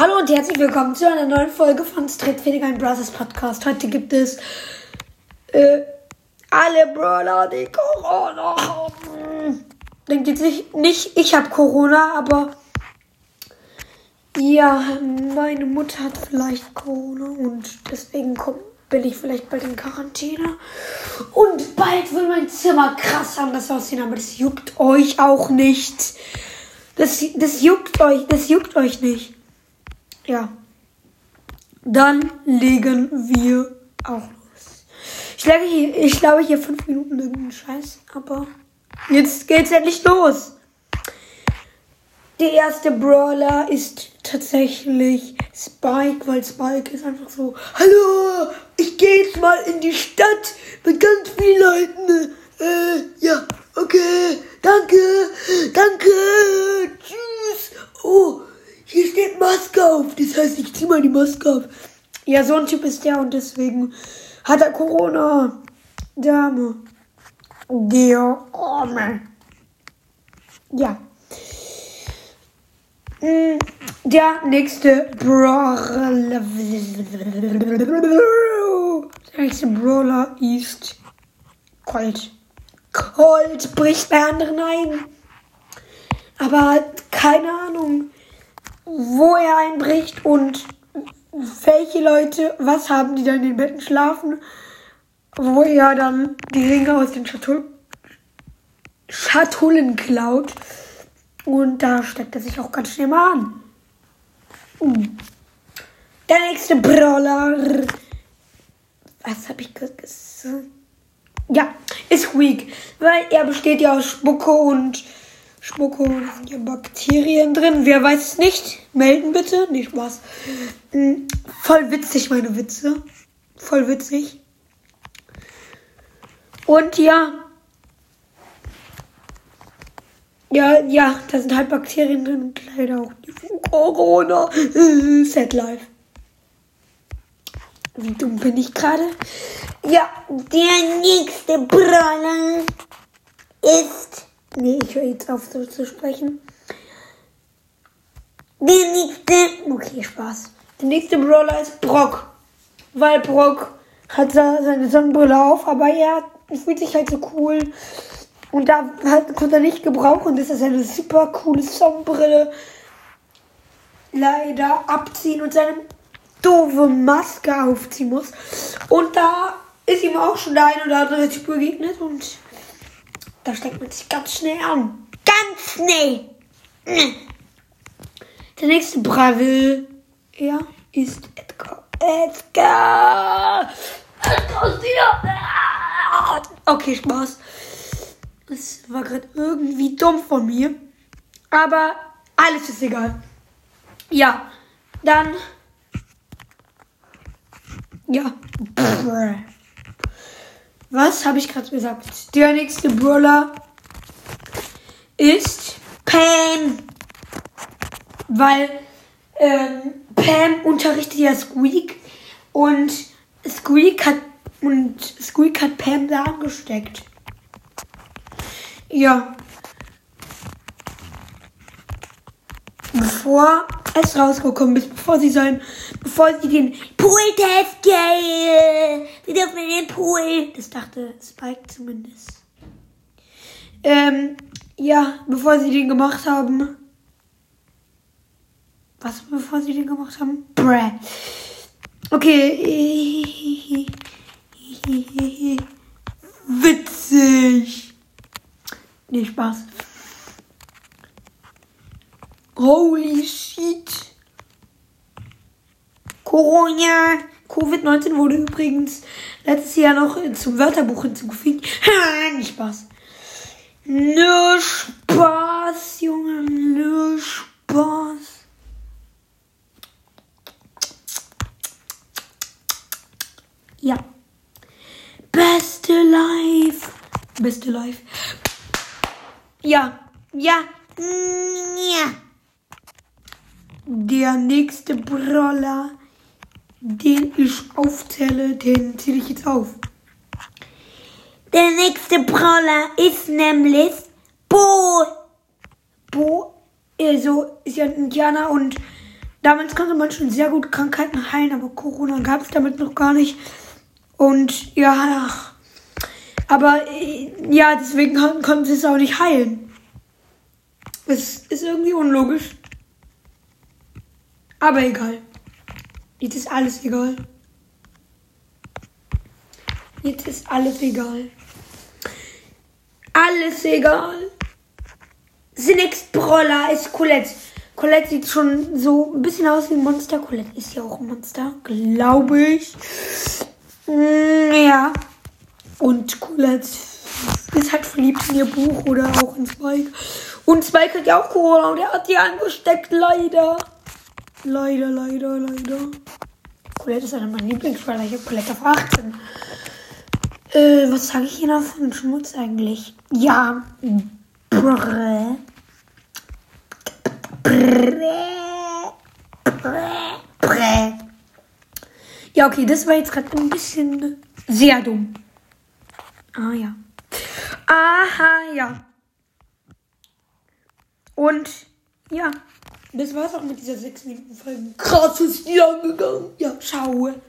Hallo und herzlich willkommen zu einer neuen Folge von Streetfähig ein Brothers Podcast. Heute gibt es äh, alle Brawler, die Corona haben. Denkt jetzt nicht, nicht ich habe Corona, aber ja, meine Mutter hat vielleicht Corona und deswegen komm, bin ich vielleicht bald in Quarantäne. Und bald will mein Zimmer krass anders aussehen, aber das juckt euch auch nicht. Das, das juckt euch, das juckt euch nicht. Ja. Dann legen wir auch los. Ich lege hier, ich glaube hier fünf Minuten irgendeinen Scheiß, aber jetzt geht's endlich los. Der erste Brawler ist tatsächlich Spike, weil Spike ist einfach so, hallo, ich gehe jetzt mal in die Stadt mit ganz vielen Leuten. Äh, ja, okay, danke, danke, tschüss. Oh, Maske auf. Das heißt, ich zieh mal die Maske auf. Ja, so ein Typ ist der und deswegen hat er Corona. Dame. Der Arme. Ja. Mm, Der nächste Brawler. Der nächste Brawler ist Colt. Colt bricht bei anderen ein. Aber keine Ahnung, wo er einbricht und welche Leute, was haben die dann in den Betten schlafen, wo er dann die Ringe aus den Schatull Schatullen klaut. Und da steckt er sich auch ganz schnell mal an. Der nächste Brawler. Was habe ich gesagt? Ja, ist weak. Weil er besteht ja aus Spucke und Und da sind ja Bakterien drin. Wer weiß es nicht? Melden bitte. Nicht Spaß. Hm, Voll witzig, meine Witze. Voll witzig. Und ja. Ja, ja, da sind halt Bakterien drin und leider auch die Corona. Sad life. Wie dumm bin ich gerade? Ja, der nächste Brawler ist. Nee, ich höre jetzt auf so zu sprechen. Der nächste. Okay, Spaß. Der nächste Brawler ist Brock. Weil Brock hat seine Sonnenbrille auf, aber er fühlt sich halt so cool. Und da hat, konnte er nicht gebrauchen. Das ist eine super coole Sonnenbrille. Leider abziehen und seine doofe Maske aufziehen muss. Und da ist ihm auch schon der ein oder andere Typ begegnet und da steckt man sich ganz schnell an. Ganz schnell. Der nächste Bravil, ja, ist Edgar. Edgar! Edgar! Okay, Spaß. Das war gerade irgendwie dumm von mir. Aber alles ist egal. Ja, dann. Ja. Was habe ich gerade gesagt? Der nächste Brawler ist Pam. Weil ähm, Pam unterrichtet ja Squeak und Squeak hat und Squeak hat Pam da angesteckt. Ja. Bevor es rausgekommen ist, bevor sie sollen, bevor sie den Pool-Test gehen. Sie dürfen in den Pool. Das dachte Spike zumindest. Ähm, ja, bevor sie den gemacht haben. Was, bevor sie den gemacht haben? Bräh. Okay. Witzig. Nee, Spaß. Holy shit. Corona. Covid-19 wurde übrigens letztes Jahr noch zum Wörterbuch hinzugefügt. Ha, nicht Spaß. Nö Spaß, Junge, nö Spaß. Ja. Beste Life. Beste Life. Ja, ja, ja. Der nächste Brawler, den ich aufzähle, den zähle ich jetzt auf. Der nächste Brawler ist nämlich Bo. Bo, also ist ja ein Indianer und Damals konnte man schon sehr gut Krankheiten heilen, aber Corona gab es damit noch gar nicht. Und ja, aber äh, ja, deswegen konnten sie es auch nicht heilen. Es ist irgendwie unlogisch. Aber egal. Jetzt ist alles egal. Jetzt ist alles egal. Alles egal. The next Brawler ist Colette. Colette sieht schon so ein bisschen aus wie ein Monster. Colette ist ja auch ein Monster, glaube ich. Mm, ja. Und Colette ist halt verliebt in ihr Buch oder auch in Spike. Und Spike hat ja auch Corona und er hat die angesteckt, leider. Leider, leider, leider. Colette ist einer meiner Lieblingsbrawler. Ich habe Colette auf 18. Äh, was sage ich hier noch von Schmutz eigentlich? Ja. Brrr. Brrr. Brrr. Brrr. Ja, okay, das war jetzt gerade ein bisschen sehr dumm. Ah ja. Aha, ja. Und ja, das war's auch mit dieser 6 Minuten Folge. Krass ist die angegangen. Ja, ciao.